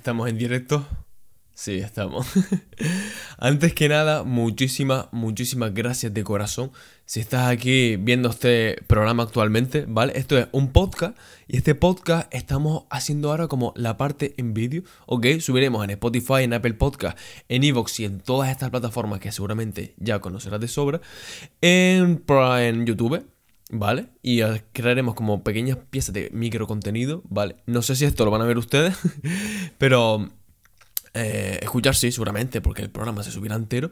¿Estamos en directo? Sí, estamos. Antes que nada, muchísimas, muchísimas gracias de corazón. Si estás aquí viendo este programa actualmente, ¿vale? Esto es un podcast y este podcast estamos haciendo ahora como la parte en vídeo, ¿ok? Subiremos en Spotify, en Apple Podcast, en Evox y en todas estas plataformas que seguramente ya conocerás de sobra. En, en YouTube, ¿vale? Y crearemos como pequeñas piezas de micro contenido, ¿vale? No sé si esto lo van a ver ustedes, pero eh, escuchar sí, seguramente, porque el programa se subirá entero,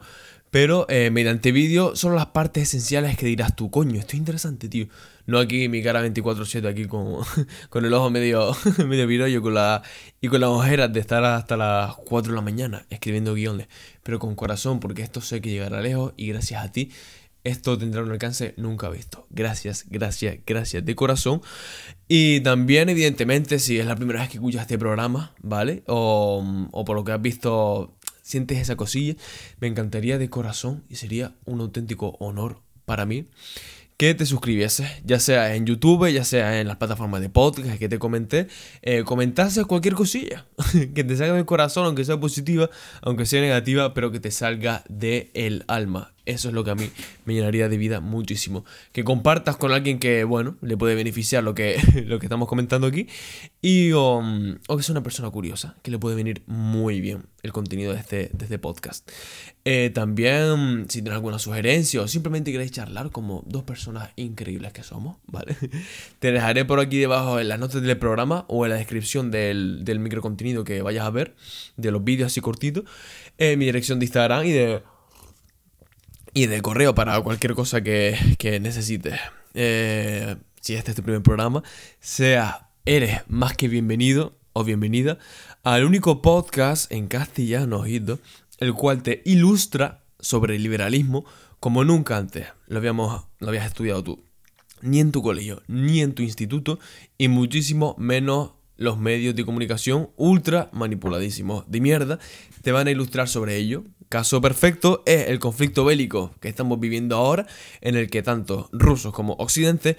pero eh, mediante vídeo son las partes esenciales que dirás tú, coño, esto es interesante, tío. No aquí mi cara 24-7, aquí con, con el ojo medio, medio virollo con la, y con las ojeras de estar hasta las 4 de la mañana escribiendo guiones, pero con corazón, porque esto sé que llegará lejos y gracias a ti esto tendrá un alcance nunca visto. Gracias, gracias, gracias de corazón. Y también, evidentemente, si es la primera vez que escuchas este programa, ¿vale? O, por lo que has visto, sientes esa cosilla, me encantaría de corazón y sería un auténtico honor para mí que te suscribieses, ya sea en YouTube, ya sea en las plataformas de podcast que te comenté, eh, comentases cualquier cosilla, que te salga del corazón, aunque sea positiva, aunque sea negativa, pero que te salga del el alma. Eso es lo que a mí me llenaría de vida muchísimo. Que compartas con alguien que, bueno, le puede beneficiar lo que, lo que estamos comentando aquí. Y, o, o que sea una persona curiosa, que le puede venir muy bien el contenido de este, de este podcast. Eh, también, si tienes alguna sugerencia o simplemente queréis charlar como dos personas increíbles que somos, ¿vale? Te dejaré por aquí debajo en las notas del programa o en la descripción del, del microcontenido que vayas a ver, de los vídeos así cortitos, eh, mi dirección de Instagram y de, y de correo para cualquier cosa que, que necesites. Eh, si este es tu primer programa, sea, eres más que bienvenido o bienvenida al único podcast en castellano, ojito, el cual te ilustra sobre el liberalismo como nunca antes lo, habíamos, lo habías estudiado tú. Ni en tu colegio, ni en tu instituto, y muchísimo menos los medios de comunicación ultra manipuladísimos de mierda te van a ilustrar sobre ello. Caso perfecto es el conflicto bélico que estamos viviendo ahora, en el que tanto rusos como occidente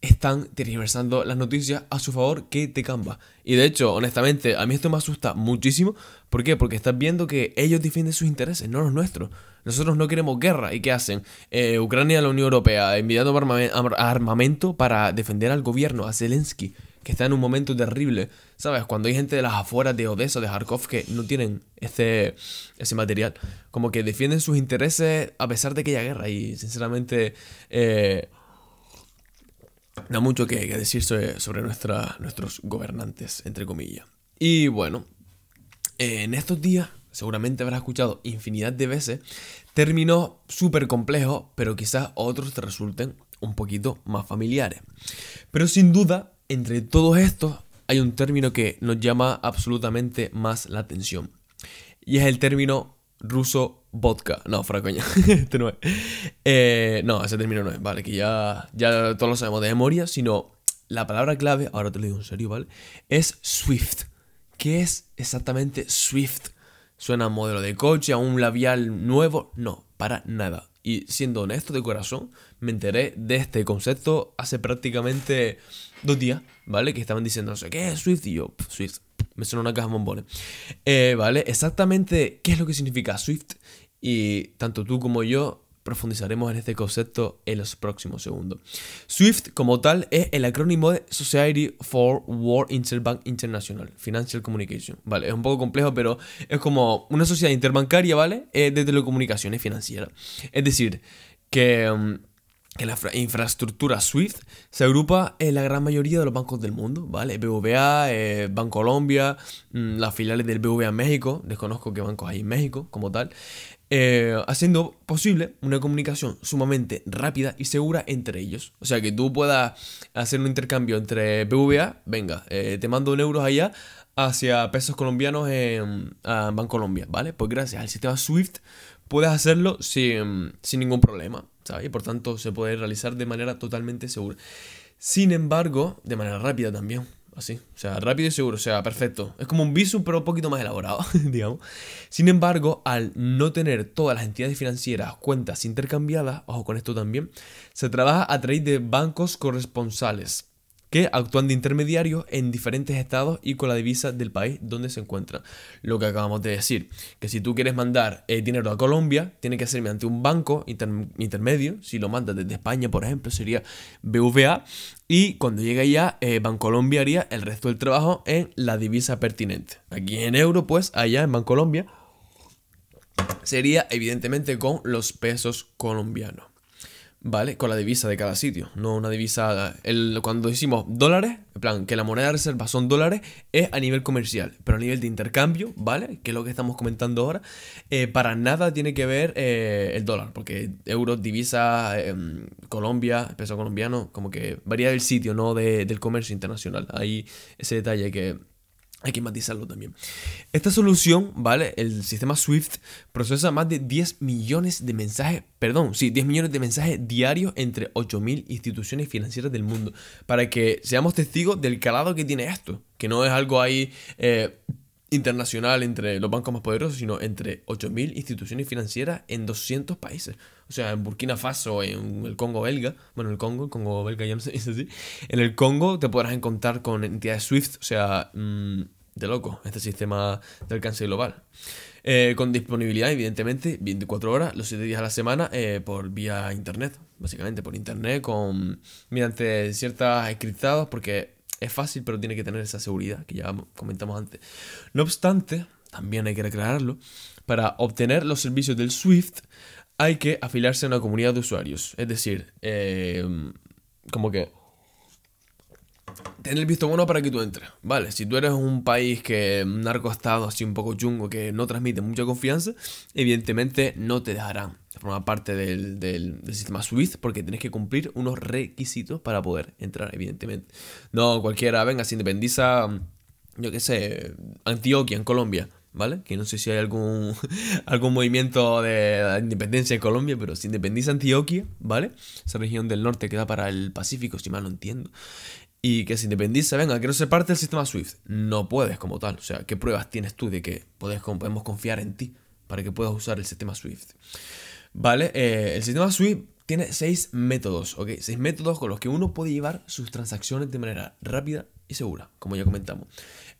están tergiversando las noticias a su favor que te camba. Y de hecho, honestamente, a mí esto me asusta muchísimo. ¿Por qué? Porque estás viendo que ellos defienden sus intereses, no los nuestros. Nosotros no queremos guerra. ¿Y qué hacen? Eh, Ucrania a la Unión Europea enviando armamento para defender al gobierno, a Zelensky, que está en un momento terrible. ¿Sabes? Cuando hay gente de las afueras de Odessa, de Kharkov, que no tienen ese, ese material. Como que defienden sus intereses a pesar de que haya guerra. Y sinceramente... Eh, mucho que, decir sobre, nuestros gobernantes, entre comillas. Y bueno, en estos días seguramente habrás escuchado infinidad de veces términos súper complejos, pero quizás otros te resulten un poquito más familiares. Pero sin duda, entre todos estos hay un término que nos llama absolutamente más la atención. Y es el término ruso vodka. No, fuera coña. este no es. Eh, no, ese término no es, vale, que ya, ya todos lo sabemos de memoria, sino la palabra clave, ahora te lo digo en serio, ¿vale? Es Swift. ¿Qué es exactamente Swift? ¿Suena a modelo de coche, a un labial nuevo? No, para nada. Y siendo honesto de corazón, me enteré de este concepto hace prácticamente dos días, ¿vale? Que estaban diciendo, no sé qué es Swift y yo, Swift me suena una caja de bombones. Eh, vale, exactamente qué es lo que significa Swift y tanto tú como yo profundizaremos en este concepto en los próximos segundos. SWIFT como tal es el acrónimo de Society for World Interbank International, Financial Communication. Vale, es un poco complejo, pero es como una sociedad interbancaria, ¿vale? Eh, de telecomunicaciones financieras. Es decir, que mm, en la infraestructura SWIFT se agrupa en la gran mayoría de los bancos del mundo, ¿vale? BVA, eh, Banco Colombia, mm, las filiales del BVA México, desconozco qué bancos hay en México como tal, eh, haciendo posible una comunicación sumamente rápida y segura entre ellos. O sea, que tú puedas hacer un intercambio entre BVA, venga, eh, te mando un euro allá, hacia pesos colombianos en Banco Colombia, ¿vale? Pues gracias al sistema SWIFT puedes hacerlo sin, sin ningún problema. Y por tanto se puede realizar de manera totalmente segura. Sin embargo, de manera rápida también. Así, o sea, rápido y seguro, o sea, perfecto. Es como un visum, pero un poquito más elaborado, digamos. Sin embargo, al no tener todas las entidades financieras cuentas intercambiadas, ojo con esto también, se trabaja a través de bancos corresponsales. Que actúan de intermediarios en diferentes estados y con la divisa del país donde se encuentran. Lo que acabamos de decir, que si tú quieres mandar eh, dinero a Colombia, tiene que ser mediante un banco intermedio. Si lo mandas desde España, por ejemplo, sería BVA. Y cuando llegue allá, eh, Bancolombia haría el resto del trabajo en la divisa pertinente. Aquí en euro, pues allá en Bancolombia sería evidentemente con los pesos colombianos. ¿Vale? Con la divisa de cada sitio, no una divisa... El, cuando decimos dólares, en plan, que la moneda de reserva son dólares, es a nivel comercial, pero a nivel de intercambio, ¿vale? Que es lo que estamos comentando ahora, eh, para nada tiene que ver eh, el dólar, porque euros, divisa, em, Colombia, peso colombiano, como que varía del sitio, no del comercio internacional. Hay ese detalle que hay que matizarlo también. Esta solución, ¿vale? El sistema Swift procesa más de 10 millones de mensajes, perdón, sí, 10 millones de mensajes diarios entre 8.000 instituciones financieras del mundo. Para que seamos testigos del calado que tiene esto. Que no es algo ahí eh, internacional entre los bancos más poderosos, sino entre 8.000 instituciones financieras en 200 países. O sea, en Burkina Faso, en el Congo belga, bueno, el Congo, el Congo belga ya no se dice así, en el Congo te podrás encontrar con entidades SWIFT, o sea, mm, de loco, este sistema de alcance global. Eh, con disponibilidad, evidentemente, 24 horas, los 7 días a la semana, eh, por vía internet, básicamente por internet, con mediante ciertas encriptados, porque es fácil, pero tiene que tener esa seguridad que ya comentamos antes. No obstante, también hay que aclararlo, para obtener los servicios del SWIFT hay que afiliarse a una comunidad de usuarios. Es decir, eh, como que tener el visto bueno para que tú entres. Vale, si tú eres un país que un narcoestado así un poco chungo que no transmite mucha confianza, evidentemente no te dejarán formar parte del, sistema SWIFT porque tienes que cumplir unos requisitos para poder entrar, evidentemente. No cualquiera, venga, se independiza, yo qué sé, Antioquia en Colombia. ¿vale? Que no sé si hay algún, algún movimiento de independencia en Colombia, pero se independiza Antioquia, ¿vale? Esa región del norte queda para el Pacífico, si mal no entiendo. Y que se independiza, venga, que no se parte del sistema SWIFT. No puedes como tal. O sea, ¿qué pruebas tienes tú de que podemos confiar en ti para que puedas usar el sistema SWIFT? ¿Vale? Eh, el sistema SWIFT tiene seis métodos, ¿ok? Seis métodos con los que uno puede llevar sus transacciones de manera rápida y segura, como ya comentamos.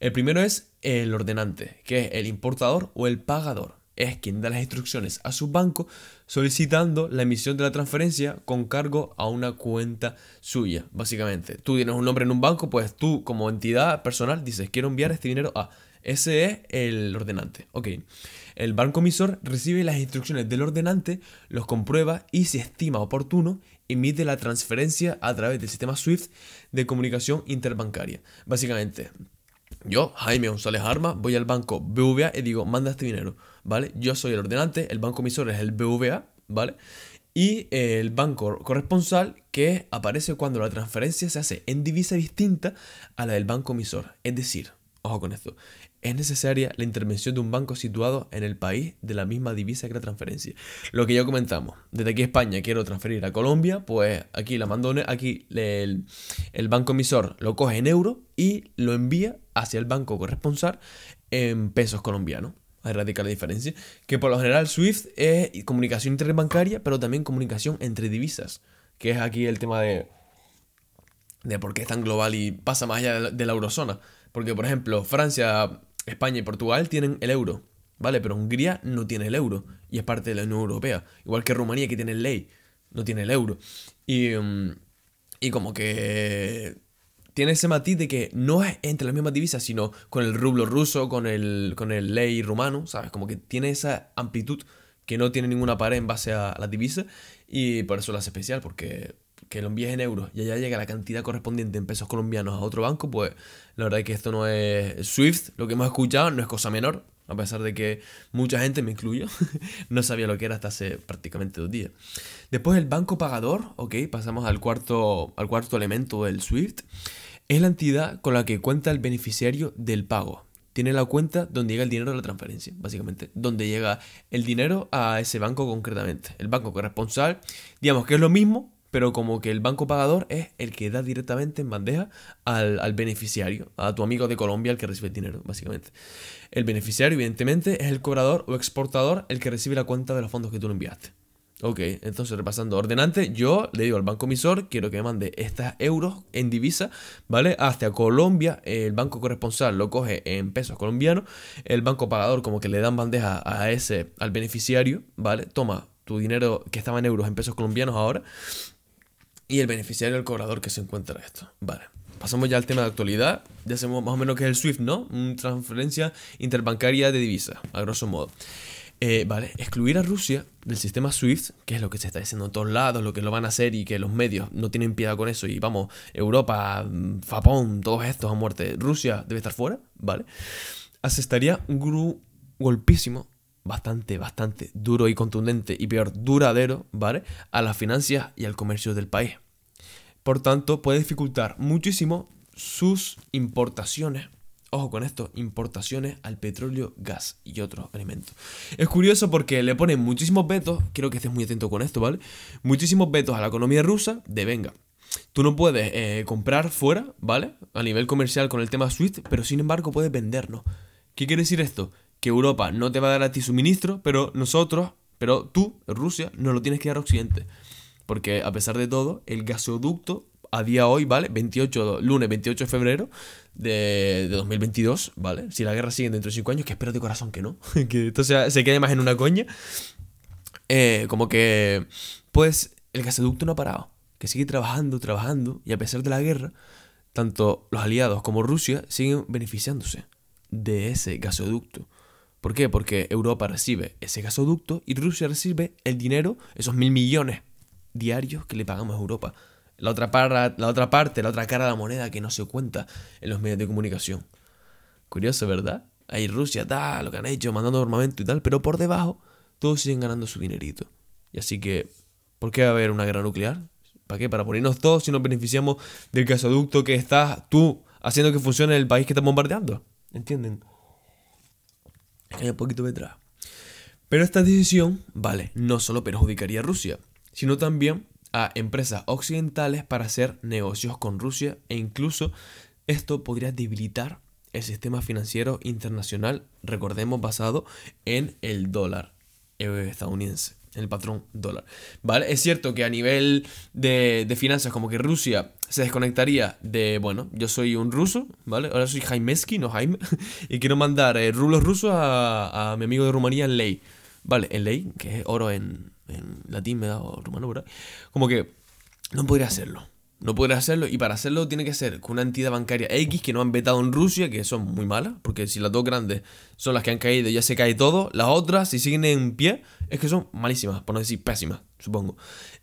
El primero es el ordenante, que es el importador o el pagador. Es quien da las instrucciones a su banco solicitando la emisión de la transferencia con cargo a una cuenta suya, básicamente. Tú tienes un nombre en un banco, pues tú como entidad personal dices, quiero enviar este dinero a... Ese es el ordenante. Ok. El banco emisor recibe las instrucciones del ordenante, los comprueba y si estima oportuno, emite la transferencia a través del sistema SWIFT de comunicación interbancaria. Básicamente, yo, Jaime González Arma, voy al banco BVA y digo, manda este dinero, ¿vale? Yo soy el ordenante, el banco emisor es el BVA, ¿vale? Y el banco corresponsal que aparece cuando la transferencia se hace en divisa distinta a la del banco emisor. Es decir, ojo con esto, es necesaria la intervención de un banco situado en el país de la misma divisa que la transferencia. Lo que ya comentamos, desde aquí España quiero transferir a Colombia, pues aquí la mando, aquí el, el banco emisor lo coge en euro y lo envía hacia el banco corresponsal en pesos colombianos. Hay radical la diferencia. Que por lo general SWIFT es comunicación interbancaria, pero también comunicación entre divisas. Que es aquí el tema de, de por qué es tan global y pasa más allá de la eurozona. Porque, por ejemplo, Francia España y Portugal tienen el euro, ¿vale? Pero Hungría no tiene el euro y es parte de la Unión Europea. Igual que Rumanía que tiene ley, no tiene el euro. Y, mm, y como que tiene ese matiz de que no es entre las mismas divisas, sino con el rublo ruso, con el, con el ley rumano, ¿sabes? Como que tiene esa amplitud que no tiene ninguna pared en base a la divisa y por eso lo hace especial, porque que lo envíes en euros y allá llega la cantidad correspondiente en pesos colombianos a otro banco, pues la verdad es que esto no es Swift, lo que hemos escuchado no es cosa menor, a pesar de que mucha gente, me incluyo, no sabía lo que era hasta hace prácticamente dos días. Después el banco pagador, ok, pasamos al cuarto, al cuarto elemento del Swift, es la entidad con la que cuenta el beneficiario del pago. Tiene la cuenta donde llega el dinero de la transferencia, básicamente. Donde llega el dinero a ese banco concretamente. El banco corresponsal, digamos que es lo mismo, pero como que el banco pagador es el que da directamente en bandeja al, beneficiario, a tu amigo de Colombia, el que recibe el dinero, básicamente. El beneficiario, evidentemente, es el cobrador o exportador el que recibe la cuenta de los fondos que tú le enviaste. Ok, entonces repasando ordenante, yo le digo al banco emisor, quiero que me mande estas euros en divisa, ¿vale? Hasta Colombia, el banco corresponsal lo coge en pesos colombianos, el banco pagador como que le dan bandeja a ese, al beneficiario, ¿vale? Toma tu dinero que estaba en euros en pesos colombianos ahora, y el beneficiario, el cobrador que se encuentra esto, ¿vale? Pasamos ya al tema de actualidad, ya sabemos más o menos que es el SWIFT, ¿no? Una transferencia interbancaria de divisa, a grosso modo. Eh, vale, excluir a Rusia del sistema SWIFT, que es lo que se está diciendo en todos lados, lo que lo van a hacer y que los medios no tienen piedad con eso. Y vamos, Europa, Japón, todos estos a muerte. Rusia debe estar fuera, ¿vale? Asestaría un golpísimo, bastante, bastante duro y contundente y peor, duradero, ¿vale? A las finanzas y al comercio del país. Por tanto, puede dificultar muchísimo sus importaciones Ojo con esto, importaciones al petróleo, gas y otros alimentos. Es curioso porque le ponen muchísimos vetos, quiero que estés muy atento con esto, ¿vale? Muchísimos vetos a la economía rusa de venga. Tú no puedes eh, comprar fuera, ¿vale? A nivel comercial con el tema SWIFT, pero sin embargo puedes vendernos. ¿Qué quiere decir esto? Que Europa no te va a dar a ti suministro, pero nosotros, pero tú, Rusia, no lo tienes que dar a Occidente. Porque a pesar de todo, el gasoducto a día hoy, ¿vale? 28, lunes 28 de febrero de, 2022, ¿vale? Si la guerra sigue dentro de 5 años, que espero de corazón que no, que esto se quede más en una coña. Eh, como que, pues, el gasoducto no ha parado, que sigue trabajando, trabajando, y a pesar de la guerra, tanto los aliados como Rusia siguen beneficiándose de ese gasoducto. ¿Por qué? Porque Europa recibe ese gasoducto y Rusia recibe el dinero, esos mil millones diarios que le pagamos a Europa. La otra, la otra parte, la otra cara de la moneda que no se cuenta en los medios de comunicación. Curioso, ¿verdad? Ahí Rusia, tal, lo que han hecho, mandando armamento y tal, pero por debajo todos siguen ganando su dinerito. Y así que, ¿por qué va a haber una guerra nuclear? ¿Para qué? Para ponernos todos si nos beneficiamos del gasoducto que estás tú haciendo que funcione el país que está bombardeando. ¿Entienden? Un poquito detrás. Pero esta decisión, vale, no solo perjudicaría a Rusia, sino también a empresas occidentales para hacer negocios con Rusia e incluso esto podría debilitar el sistema financiero internacional, recordemos, basado en el dólar estadounidense, el patrón dólar. ¿Vale? Es cierto que a nivel de, finanzas, como que Rusia se desconectaría de, bueno, yo soy un ruso, ¿vale? Ahora soy Jaimeski, no Jaime, y quiero mandar eh, rublos rusos a, a mi amigo de Rumanía en ley. ¿Vale? En ley, que es oro en, en latín, ¿verdad? O rumano, ¿verdad? Como que no podría hacerlo. No podría hacerlo y para hacerlo tiene que ser con una entidad bancaria X que no han vetado en Rusia, que son muy malas, porque si las dos grandes son las que han caído, ya se cae todo. Las otras, si siguen en pie, es que son malísimas, por no decir pésimas, supongo.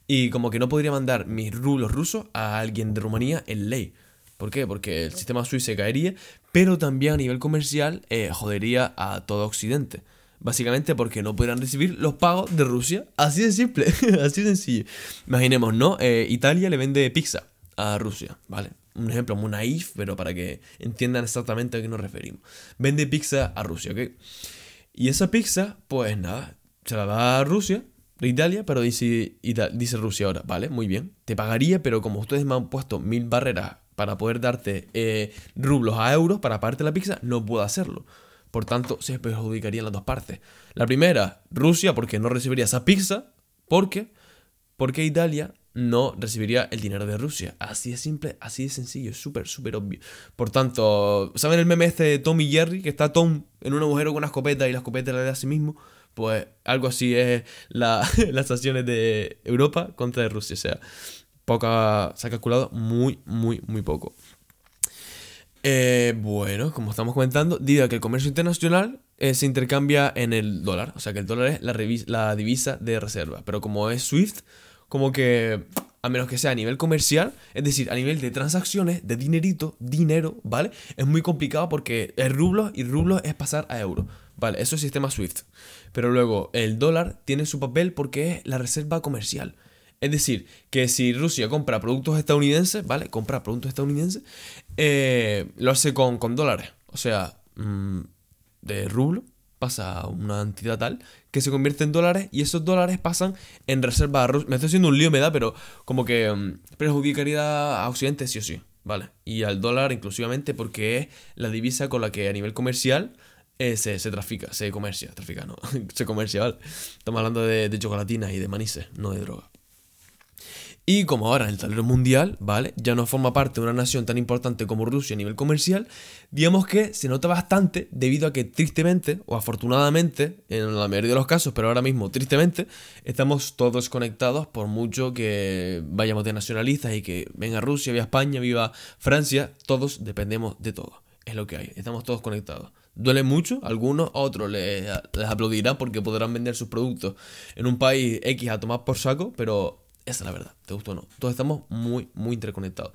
Y como que no podría mandar mis rublos rusos a alguien de Rumanía en ley. ¿Por qué? Porque el sistema suizo se caería, pero también a nivel comercial eh, jodería a todo Occidente. Básicamente porque no podrán recibir los pagos de Rusia. Así de simple, así de sencillo. Imaginemos, ¿no? Eh, Italia le vende pizza a Rusia, ¿vale? Un ejemplo muy naif, pero para que entiendan exactamente a qué nos referimos. Vende pizza a Rusia, ¿ok? Y esa pizza, pues nada, se la da a Rusia, de Italia, pero dice, dice Rusia ahora, vale, muy bien, te pagaría, pero como ustedes me han puesto mil barreras para poder darte eh, rublos a euros para pagarte la pizza, no puedo hacerlo. Por tanto, se perjudicarían las dos partes. La primera, Rusia, porque no recibiría esa pizza. ¿Por qué? Porque Italia no recibiría el dinero de Rusia. Así de simple, así de sencillo, súper, súper obvio. Por tanto, ¿saben el meme este de Tom y Jerry? Que está Tom en un agujero con una escopeta y la escopeta le da a sí mismo. Pues algo así es la, las acciones de Europa contra Rusia. O sea, poca, se ha calculado muy, muy, muy poco. Eh, bueno, como estamos comentando, diga que el comercio internacional eh, se intercambia en el dólar. O sea que el dólar es la, la divisa de reserva. Pero como es SWIFT, como que a menos que sea a nivel comercial, es decir, a nivel de transacciones, de dinerito, dinero, ¿vale? Es muy complicado porque es rublos y rublos es pasar a euros, ¿vale? Eso es sistema SWIFT. Pero luego el dólar tiene su papel porque es la reserva comercial. Es decir, que si Rusia compra productos estadounidenses, ¿vale? Compra productos estadounidenses, eh, lo hace con, dólares. O sea, mm, de rublo pasa a una entidad tal que se convierte en dólares y esos dólares pasan en reserva a Rusia. Me estoy haciendo un lío, me da, pero como que mm, perjudicaría a Occidente sí o sí, ¿vale? Y al dólar inclusivamente porque es la divisa con la que a nivel comercial eh, se, se, trafica, se comercia, trafica, no, se comercia, ¿vale? Estamos hablando de, de y de manises, no de droga. Y como ahora el tablero mundial, ¿vale? Ya no forma parte de una nación tan importante como Rusia a nivel comercial, digamos que se nota bastante debido a que tristemente, o afortunadamente, en la mayoría de los casos, pero ahora mismo tristemente, estamos todos conectados por mucho que vayamos de nacionalistas y que venga Rusia, viva España, viva Francia, todos dependemos de todo. Es lo que hay, estamos todos conectados. Duele mucho, algunos, otros les, les aplaudirán porque podrán vender sus productos en un país X a tomar por saco, pero esa es la verdad, te gustó o no. Todos estamos muy, muy interconectados.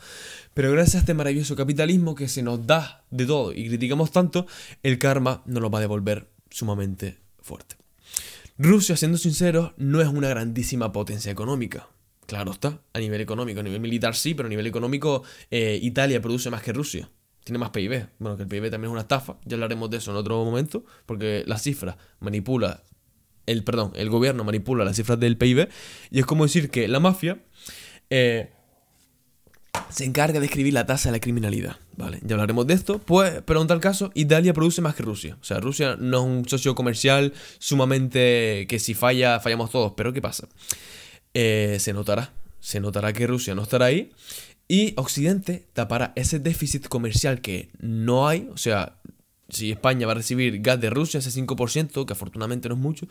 Pero gracias a este maravilloso capitalismo que se nos da de todo y criticamos tanto, el karma nos lo va a devolver sumamente fuerte. Rusia, siendo sinceros, no es una grandísima potencia económica. Claro está, a nivel económico, a nivel militar sí, pero a nivel económico eh, Italia produce más que Rusia. Tiene más PIB. Bueno, que el PIB también es una estafa, ya hablaremos de eso en otro momento, porque la cifra manipula el, perdón, el gobierno manipula las cifras del PIB y es como decir que la mafia eh, se encarga de escribir la tasa de la criminalidad, ¿vale? Ya hablaremos de esto, pues, pero en tal caso, Italia produce más que Rusia. O sea, Rusia no es un socio comercial sumamente que si falla, fallamos todos, pero ¿qué pasa? Eh, se notará, se notará que Rusia no estará ahí y Occidente tapará ese déficit comercial que no hay, o sea, si España va a recibir gas de Rusia, ese 5%, que afortunadamente no es mucho,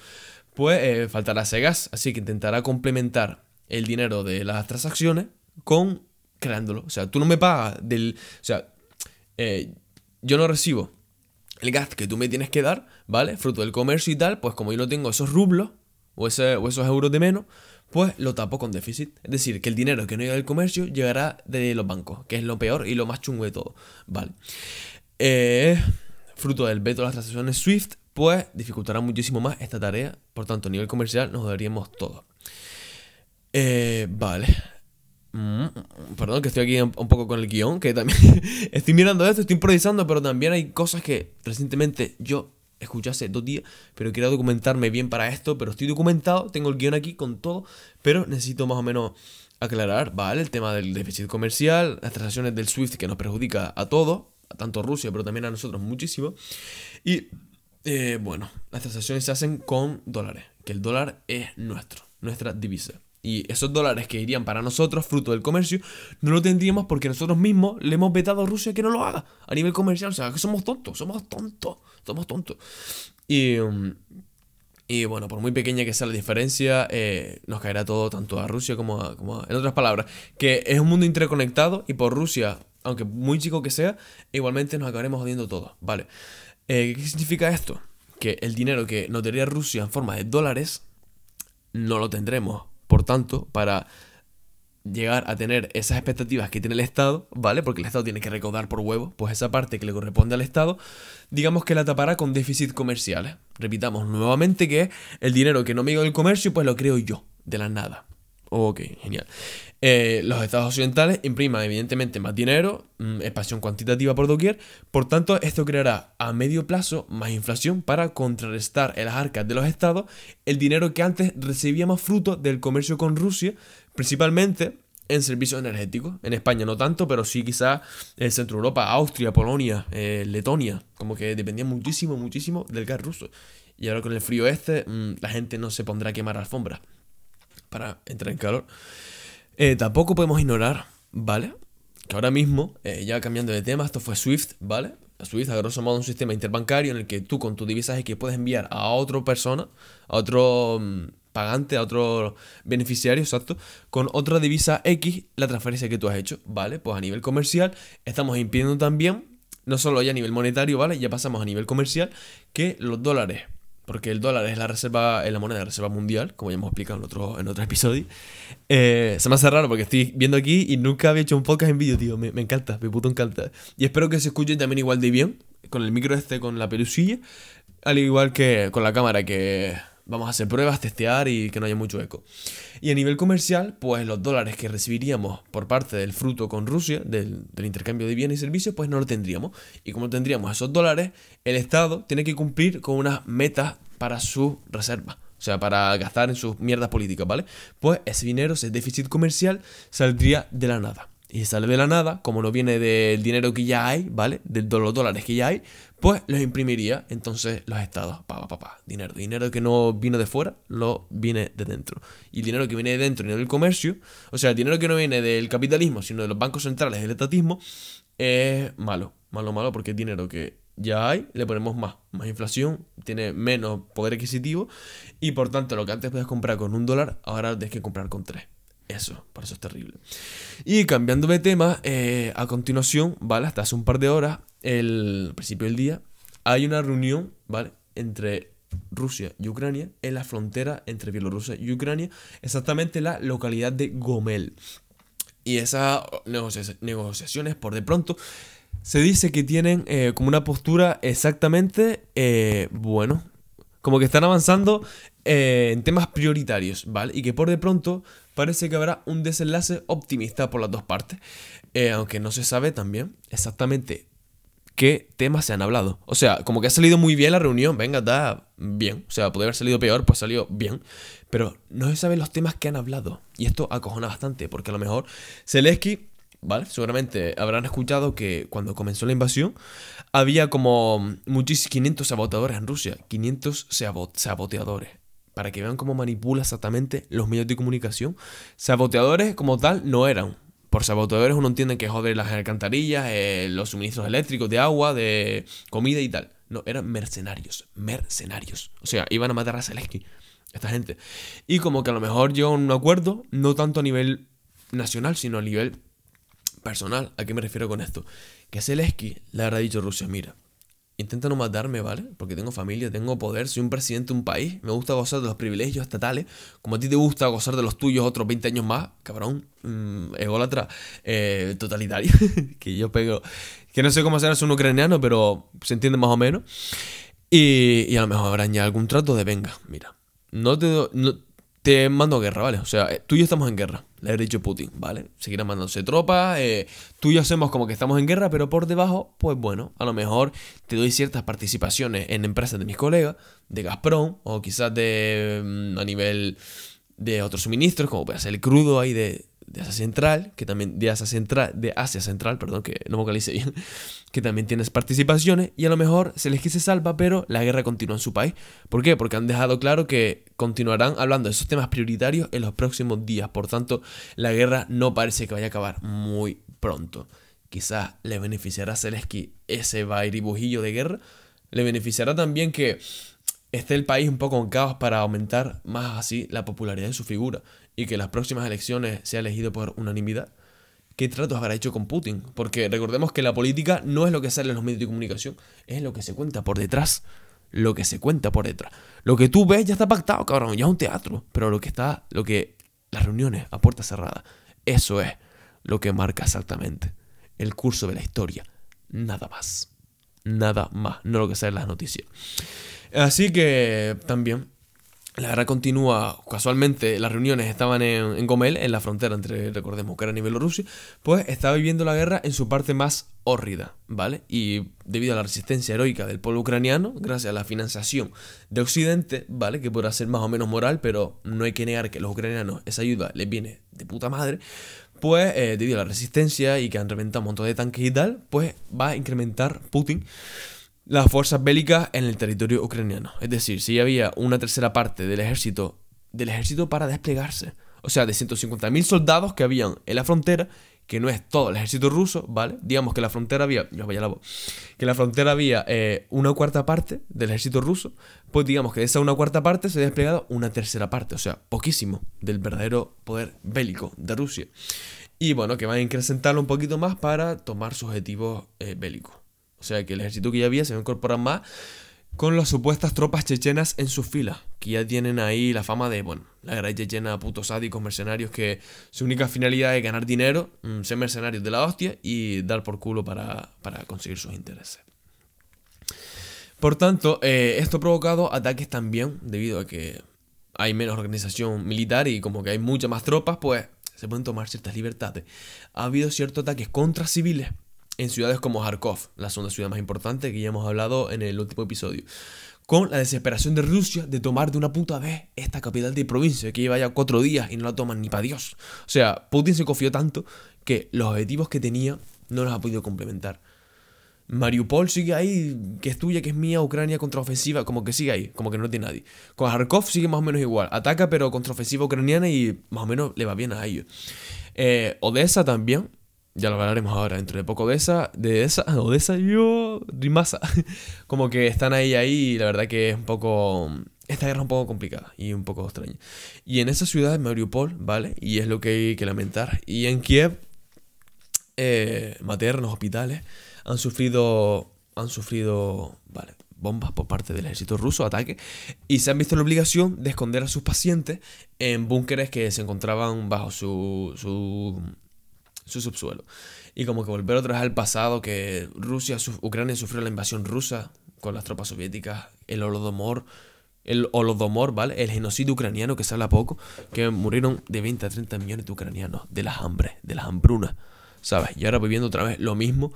pues eh, faltará ese gas. Así que intentará complementar el dinero de las transacciones con creándolo. O sea, tú no me pagas del... O sea, eh, yo no recibo el gas que tú me tienes que dar, ¿vale? Fruto del comercio y tal, pues como yo no tengo esos rublos o, ese, o esos euros de menos, pues lo tapo con déficit. Es decir, que el dinero que no llega del comercio llegará de los bancos, que es lo peor y lo más chungo de todo, ¿vale? Eh fruto del veto de las transacciones SWIFT, pues dificultará muchísimo más esta tarea. Por tanto, a nivel comercial nos daríamos todo. Eh, vale. Mm, perdón, que estoy aquí un, poco con el guion, que también estoy mirando esto, estoy improvisando, pero también hay cosas que recientemente yo escuché hace dos días, pero quería documentarme bien para esto, pero estoy documentado, tengo el guion aquí con todo, pero necesito más o menos aclarar, ¿vale? El tema del déficit comercial, las transacciones del SWIFT que nos perjudica a todos, tanto a Rusia, pero también a nosotros muchísimo. Y eh, bueno, las transacciones se hacen con dólares, que el dólar es nuestro, nuestra divisa. Y esos dólares que irían para nosotros, fruto del comercio, no lo tendríamos porque nosotros mismos le hemos vetado a Rusia que no lo haga a nivel comercial. O sea, que somos tontos, somos tontos, somos tontos. Y, y bueno, por muy pequeña que sea la diferencia, eh, nos caerá todo tanto a Rusia como a, como. En otras palabras, que es un mundo interconectado y por Rusia aunque muy chico que sea, igualmente nos acabaremos jodiendo todos, ¿vale? Eh, ¿Qué significa esto? Que el dinero que nos daría Rusia en forma de dólares, no lo tendremos. Por tanto, para llegar a tener esas expectativas que tiene el Estado, ¿vale? Porque el Estado tiene que recaudar por huevo, pues esa parte que le corresponde al Estado, digamos que la tapará con déficit comerciales. Repitamos nuevamente que el dinero que no me llega del comercio, pues lo creo yo, de la nada. Ok, genial. Eh, los estados occidentales impriman evidentemente más dinero, mm, expansión cuantitativa por doquier, por tanto esto creará a medio plazo más inflación para contrarrestar en las arcas de los estados el dinero que antes recibíamos fruto del comercio con Rusia, principalmente en servicios energéticos. En España no tanto, pero sí quizás en Centro Europa, Austria, Polonia, eh, Letonia, como que dependía muchísimo, muchísimo del gas ruso. Y ahora con el frío este, mm, la gente no se pondrá a quemar alfombras para entrar en calor. Eh, tampoco podemos ignorar, ¿vale? Que ahora mismo, eh, ya cambiando de tema, esto fue Swift, ¿vale? Swift, a grosso modo, un sistema interbancario en el que tú con tu divisa que puedes enviar a otra persona, a otro mm, pagante, a otro beneficiario, exacto, con otra divisa X la transferencia que tú has hecho, ¿vale? Pues a nivel comercial estamos impidiendo también, no solo ya a nivel monetario, ¿vale? Ya pasamos a nivel comercial, que los dólares porque el dólar es la reserva, es la moneda de reserva mundial, como ya hemos explicado en otro, en otro episodio. Eh, se me hace raro porque estoy viendo aquí y nunca había hecho un podcast en vídeo, tío. Me, me, encanta, me puto encanta. Y espero que se escuche también igual de bien, con el micro este, con la pelusilla, al igual que con la cámara, que vamos a hacer pruebas, testear y que no haya mucho eco. Y a nivel comercial, pues los dólares que recibiríamos por parte del fruto con Rusia, del, intercambio de bienes y servicios, pues no lo tendríamos. Y como tendríamos esos dólares, el Estado tiene que cumplir con unas metas para su reserva. O sea, para gastar en sus mierdas políticas, ¿vale? Pues ese dinero, ese déficit comercial, saldría de la nada. Y sale de la nada, como no viene del dinero que ya hay, ¿vale? De los dólares que ya hay, pues los imprimiría entonces los estados. Pa, pa, pa, dinero. Dinero que no vino de fuera, lo viene de dentro. Y el dinero que viene de dentro no del comercio, o sea, el dinero que no viene del capitalismo, sino de los bancos centrales del estatismo, es malo. Malo, malo, porque es dinero que ya hay, le ponemos más, más inflación, tiene menos poder adquisitivo y por tanto lo que antes podías comprar con un dólar, ahora tienes que comprar con tres. Eso, por eso es terrible. Y cambiando de tema, eh, a continuación, ¿vale? Hasta hace un par de horas, el principio del día, hay una reunión, ¿vale? Entre Rusia y Ucrania en la frontera entre Bielorrusia y Ucrania, exactamente la localidad de Gomel. Y esas negociaciones, por de pronto, se dice que tienen eh, como una postura exactamente, eh, bueno, como que están avanzando en temas prioritarios, ¿vale? Y que por de pronto parece que habrá un desenlace optimista por las dos partes, eh, aunque no se sabe también exactamente qué temas se han hablado. O sea, como que ha salido muy bien la reunión, venga, da bien. O sea, puede haber salido peor, pues salió bien. Pero no se sabe los temas que han hablado. Y esto acojona bastante, porque a lo mejor Zelensky, ¿vale? Seguramente habrán escuchado que cuando comenzó la invasión había como muchísimos 500 saboteadores en Rusia. 500 saboteadores para que vean cómo manipula exactamente los medios de comunicación. Saboteadores como tal no eran. Por saboteadores uno entiende que joder las alcantarillas, eh, los suministros eléctricos, de agua, de comida y tal. No, eran mercenarios. Mercenarios. O sea, iban a matar a Zelensky. Esta gente. Y como que a lo mejor a un acuerdo, no tanto a nivel nacional, sino a nivel personal. ¿A qué me refiero con esto? Que Zelensky le habrá dicho a Rusia, mira, Intenta no matarme, ¿vale? Porque tengo familia, tengo poder, soy un presidente de un país, me gusta gozar de los privilegios estatales, como a ti te gusta gozar de los tuyos otros 20 años más, cabrón, mmm, ególatra, eh, totalitario, que yo pego, que no sé cómo será un ucraniano, pero se entiende más o menos. Y, a lo mejor habrá ya algún trato de venga, mira, no te, te mando guerra, ¿vale? O sea, eh, tú y yo estamos en guerra le he dicho Putin, ¿vale? Seguirán mandándose tropas, eh, tú y yo hacemos como que estamos en guerra, pero por debajo, pues bueno, a lo mejor te doy ciertas participaciones en empresas de mis colegas, de Gazprom, o quizás de mm, a nivel de otros suministros, como puede ser el crudo ahí de, de Asia Central, que también de Asia Central, de Asia Central, perdón, que no vocalice bien, que también tienes participaciones y a lo mejor se les se salva, pero la guerra continúa en su país. ¿Por qué? Porque han dejado claro que continuarán hablando de esos temas prioritarios en los próximos días. Por tanto, la guerra no parece que vaya a acabar muy pronto. Quizás le beneficiará a Zelensky ese bujillo de guerra. Le beneficiará también que esté el país un poco en caos para aumentar más así la popularidad de su figura y que las próximas elecciones sea elegido por unanimidad, ¿qué tratos habrá hecho con Putin? Porque recordemos que la política no es lo que sale en los medios de comunicación, es lo que se cuenta por detrás. Lo que se cuenta por detrás. Lo que tú ves ya está pactado, cabrón, ya es un teatro. Pero lo que está, lo que. Las reuniones a puerta cerrada, eso es lo que marca exactamente el curso de la historia. Nada más. Nada más. No lo que sale en las noticias. Así que también la guerra continúa, casualmente las reuniones estaban en, Gomel, en la frontera entre, recordemos, Ucrania y Bielorrusia, pues estaba viviendo la guerra en su parte más hórrida, ¿vale? Y debido a la resistencia heroica del pueblo ucraniano, gracias a la financiación de Occidente, ¿vale? Que podrá ser más o menos moral, pero no hay que negar que a los ucranianos esa ayuda les viene de puta madre, pues eh, debido a la resistencia y que han reventado un montón de tanques y tal, pues va a incrementar Putin las fuerzas bélicas en el territorio ucraniano. Es decir, si había una tercera parte del ejército, del ejército para desplegarse. O sea, de 150.000 soldados que habían en la frontera, que no es todo el ejército ruso, ¿vale? Digamos que la frontera había, yo vaya la voz, que la frontera había eh, una cuarta parte del ejército ruso, pues digamos que de esa una cuarta parte se ha desplegado una tercera parte, o sea, poquísimo del verdadero poder bélico de Rusia. Y bueno, que van a incrementarlo un poquito más para tomar sus objetivos eh, bélicos. O sea que el ejército que ya había se va a incorporar más con las supuestas tropas chechenas en sus filas, que ya tienen ahí la fama de, bueno, la guerra chechena, putos sádicos, mercenarios, que su única finalidad es ganar dinero, mm, ser mercenarios de la hostia y dar por culo para, conseguir sus intereses. Por tanto, eh, esto ha provocado ataques también, debido a que hay menos organización militar y como que hay muchas más tropas, pues se pueden tomar ciertas libertades. Ha habido ciertos ataques contra civiles en ciudades como Kharkov, la segunda ciudad más importante que ya hemos hablado en el último episodio. con la desesperación de Rusia de tomar de una puta vez esta capital de provincia que lleva ya cuatro días y no la toman ni para Dios. O sea, Putin se confió tanto que los objetivos que tenía no los ha podido complementar. Mariupol sigue ahí, que es tuya, que es mía, Ucrania contraofensiva, como que sigue ahí, como que no tiene nadie. Con Kharkov sigue más o menos igual, ataca pero contraofensiva ucraniana y más o menos le va bien a ellos. Eh, Odessa también, ya lo hablaremos ahora, dentro de poco Odessa, de esa, Odessa yo, Rimasa, como que están ahí ahí y la verdad que es un poco, esta guerra es un poco complicada y un poco extraña. Y en esa ciudad de Mariupol, ¿vale? Y es lo que hay que lamentar. Y en Kiev, eh, maternos, hospitales han sufrido, han sufrido, vale, bombas por parte del ejército ruso, ataque, y se han visto la obligación de esconder a sus pacientes en búnkeres que se encontraban bajo su, su, su subsuelo. Y como que volver otra vez al pasado, que Rusia, Ucrania sufrió la invasión rusa con las tropas soviéticas, el Holodomor, el Holodomor, ¿vale? El genocidio ucraniano que se habla poco, que murieron de 20 a 30 millones de ucranianos, de las hambres, de las hambrunas, ¿sabes? Y ahora viviendo otra vez lo mismo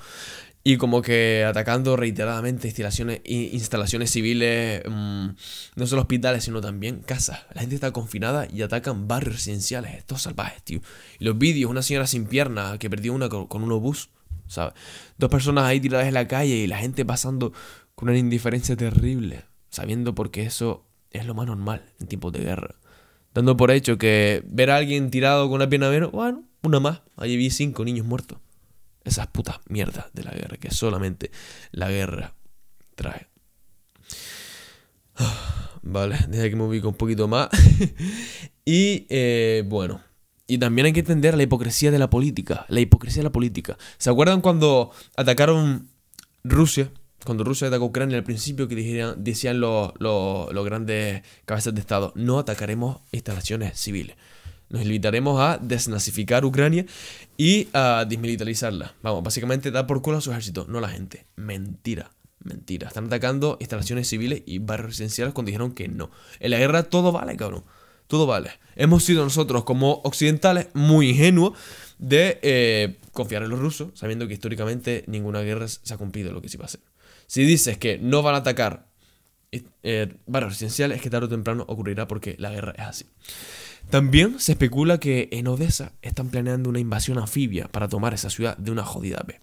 y como que atacando reiteradamente instalaciones, instalaciones civiles, mm, no solo hospitales, sino también casas. La gente está confinada y atacan barrios residenciales, estos salvajes, tío. Y los vídeos, una señora sin pierna que perdió una con, un obús, ¿sabes? Dos personas ahí tiradas en la calle y la gente pasando con una indiferencia terrible, sabiendo porque eso es lo más normal en tiempos de guerra. Dando por hecho que ver a alguien tirado con una pierna menos, bueno, una más. Allí vi cinco niños muertos. Esas putas mierdas de la guerra que solamente la guerra trae. Vale, desde que me ubico un poquito más. y eh, bueno, y también hay que entender la hipocresía de la política. La hipocresía de la política. ¿Se acuerdan cuando atacaron Rusia? Cuando Rusia atacó Ucrania al principio que dijeron, decían los, los grandes cabezas de Estado, no atacaremos instalaciones civiles. Nos limitaremos a desnazificar Ucrania y a desmilitarizarla. Vamos, básicamente dar por culo a su ejército, no a la gente. Mentira, mentira. Están atacando instalaciones civiles y barrios residenciales cuando dijeron que no. En la guerra todo vale, cabrón. Todo vale. Hemos sido nosotros como occidentales muy ingenuos de eh, confiar en los rusos, sabiendo que históricamente ninguna guerra se ha cumplido lo que sí va a ser. Si dices que no van a atacar eh, barrios residenciales, es que tarde o temprano ocurrirá porque la guerra es así. También se especula que en Odessa están planeando una invasión anfibia para tomar esa ciudad de una jodida vez.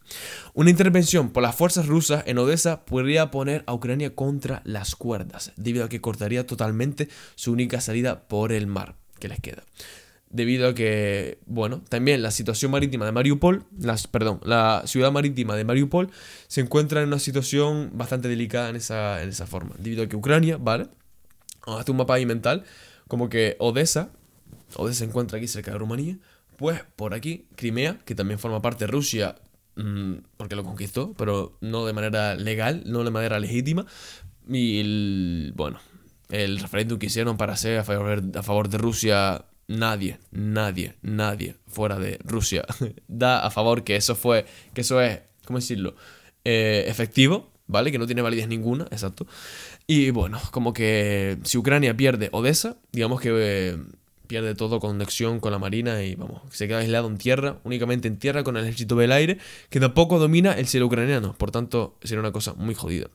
Una intervención por las fuerzas rusas en Odessa podría poner a Ucrania contra las cuerdas, debido a que cortaría totalmente su única salida por el mar que les queda. Debido a que, bueno, también la situación marítima de Mariupol, las, perdón, la ciudad marítima de Mariupol se encuentra en una situación bastante delicada en esa, en esa forma. Debido a que Ucrania, ¿vale? Hazte un mapa ahí mental, como que Odessa Odessa se encuentra aquí cerca de Rumanía, pues por aquí Crimea, que también forma parte de Rusia, mm, porque lo conquistó, pero no de manera legal, no de manera legítima, y el, bueno, el referéndum que hicieron para ser a favor, a favor de Rusia, nadie, nadie, nadie fuera de Rusia da a favor que eso fue, que eso es, ¿cómo decirlo? Eh, efectivo, ¿vale? Que no tiene validez ninguna, exacto. Y bueno, como que si Ucrania pierde Odessa, digamos que eh, pierde todo conexión con la marina y vamos, se queda aislado en tierra, únicamente en tierra con el ejército del aire, que tampoco domina el cielo ucraniano, por tanto sería una cosa muy jodida.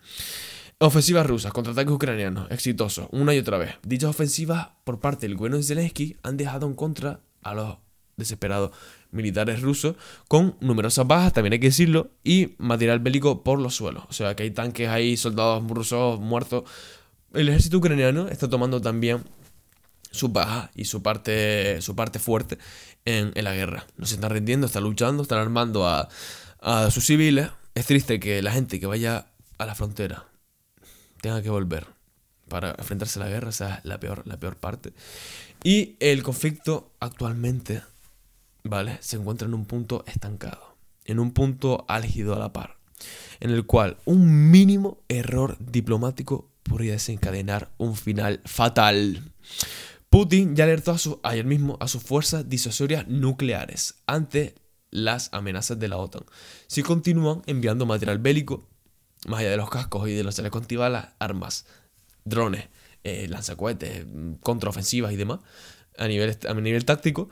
Ofensivas rusas, contraataques ucranianos, exitosos, una y otra vez. Dichas ofensivas por parte del gobierno de Zelensky han dejado en contra a los desesperados militares rusos con numerosas bajas, también hay que decirlo, y material bélico por los suelos. O sea que hay tanques ahí, soldados rusos muertos. El ejército ucraniano está tomando también su baja y su parte, su parte fuerte en, la guerra. No se están rindiendo, están luchando, están armando a, a sus civiles. Es triste que la gente que vaya a la frontera tenga que volver para enfrentarse a la guerra, esa es la peor, la peor parte. Y el conflicto actualmente, ¿vale? Se encuentra en un punto estancado, en un punto álgido a la par, en el cual un mínimo error diplomático podría desencadenar un final fatal. Putin ya alertó ayer mismo a sus fuerzas disuasorias nucleares ante las amenazas de la OTAN. Si continúan enviando material bélico, más allá de los cascos y de los chalecos armas, drones, eh, lanzacohetes, contraofensivas y demás, a nivel, a nivel táctico,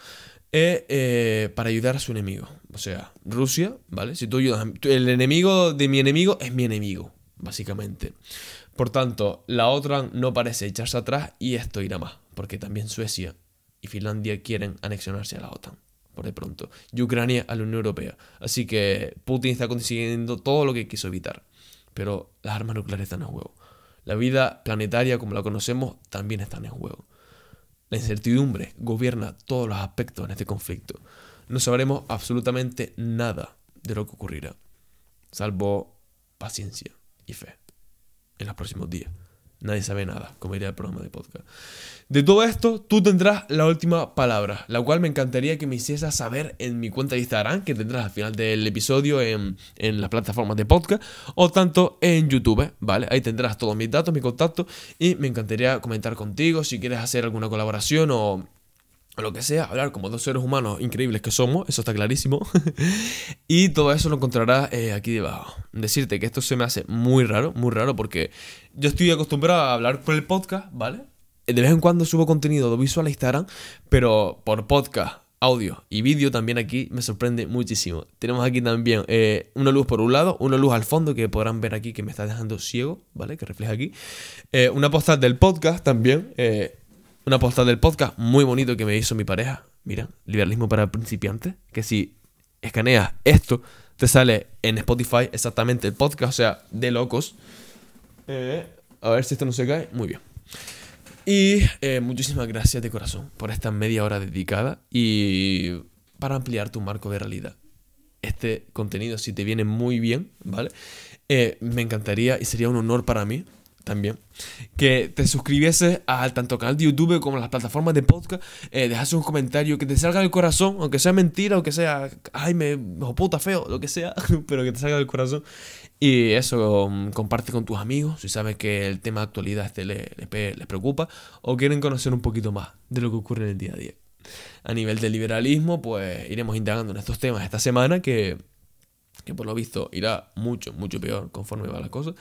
eh, eh, para ayudar a su enemigo. O sea, Rusia, ¿vale? Si tú ayudas, el enemigo de mi enemigo es mi enemigo. básicamente. Por tanto, la OTAN no parece echarse atrás y esto irá más, porque también Suecia y Finlandia quieren anexionarse a la OTAN, por de pronto, y Ucrania a la Unión Europea. Así que Putin está consiguiendo todo lo que quiso evitar, pero las armas nucleares están en juego. La vida planetaria como la conocemos también está en juego. La incertidumbre gobierna todos los aspectos en este conflicto. No sabremos absolutamente nada de lo que ocurrirá, salvo paciencia y fe en los próximos días. Nadie sabe nada, como diría el programa de podcast. De todo esto, tú tendrás la última palabra, la cual me encantaría que me hicieras saber en mi cuenta de Instagram, que tendrás al final del episodio en, en las plataformas de podcast, o tanto en YouTube, ¿vale? Ahí tendrás todos mis datos, mi contacto, y me encantaría comentar contigo si quieres hacer alguna colaboración o o lo que sea, hablar como dos seres humanos increíbles que somos, eso está clarísimo. y todo eso lo encontrarás eh, aquí debajo. Decirte que esto se me hace muy raro, muy raro, porque yo estoy acostumbrado a hablar por el podcast, ¿vale? De vez en cuando subo contenido visual a Instagram, pero por podcast, audio y vídeo también aquí me sorprende muchísimo. Tenemos aquí también eh, una luz por un lado, una luz al fondo que podrán ver aquí que me está dejando ciego, ¿vale? Que refleja aquí. Eh, una postal del podcast también una postal del podcast muy bonito que me hizo mi pareja. Mira, liberalismo para principiantes. Que si escaneas esto, te sale en Spotify exactamente el podcast, o sea, de locos. Eh, a ver si esto no se cae. Muy bien. Y eh, muchísimas gracias de corazón por esta media hora dedicada y para ampliar tu marco de realidad. Este contenido, si te viene muy bien, ¿vale? Eh, me encantaría y sería un honor para mí también, que te suscribieses al tanto canal de YouTube como a las plataformas de podcast, eh, un comentario que te salga del corazón, aunque sea mentira, o que sea, ay, me, puta feo, lo que sea, pero que te salga del corazón. Y eso, mm, comparte con tus amigos, si sabes que el tema de actualidad este les, les preocupa, o quieren conocer un poquito más de lo que ocurre en el día a día. A nivel de liberalismo, pues iremos indagando en estos temas esta semana, que, que por lo visto irá mucho, mucho peor conforme va la cosa.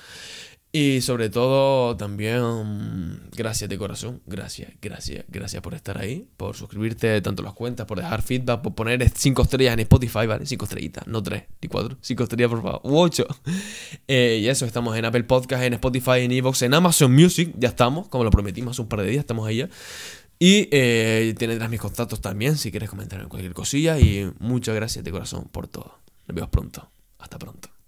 Y sobre todo también gracias de corazón, gracias, gracias, gracias por estar ahí, por suscribirte tanto las cuentas, por dejar feedback, por poner 5 estrellas en Spotify, ¿vale? 5 estrellitas, no 3 ni 4, 5 estrellas por favor, u 8. Eh, y eso, estamos en Apple Podcast, en Spotify, en Evox, en Amazon Music, ya estamos, como lo prometimos hace un par de días, estamos ahí. Y eh, tendrás mis contactos también si quieres comentar cualquier cosilla y muchas gracias de corazón por todo. Nos vemos pronto. Hasta pronto.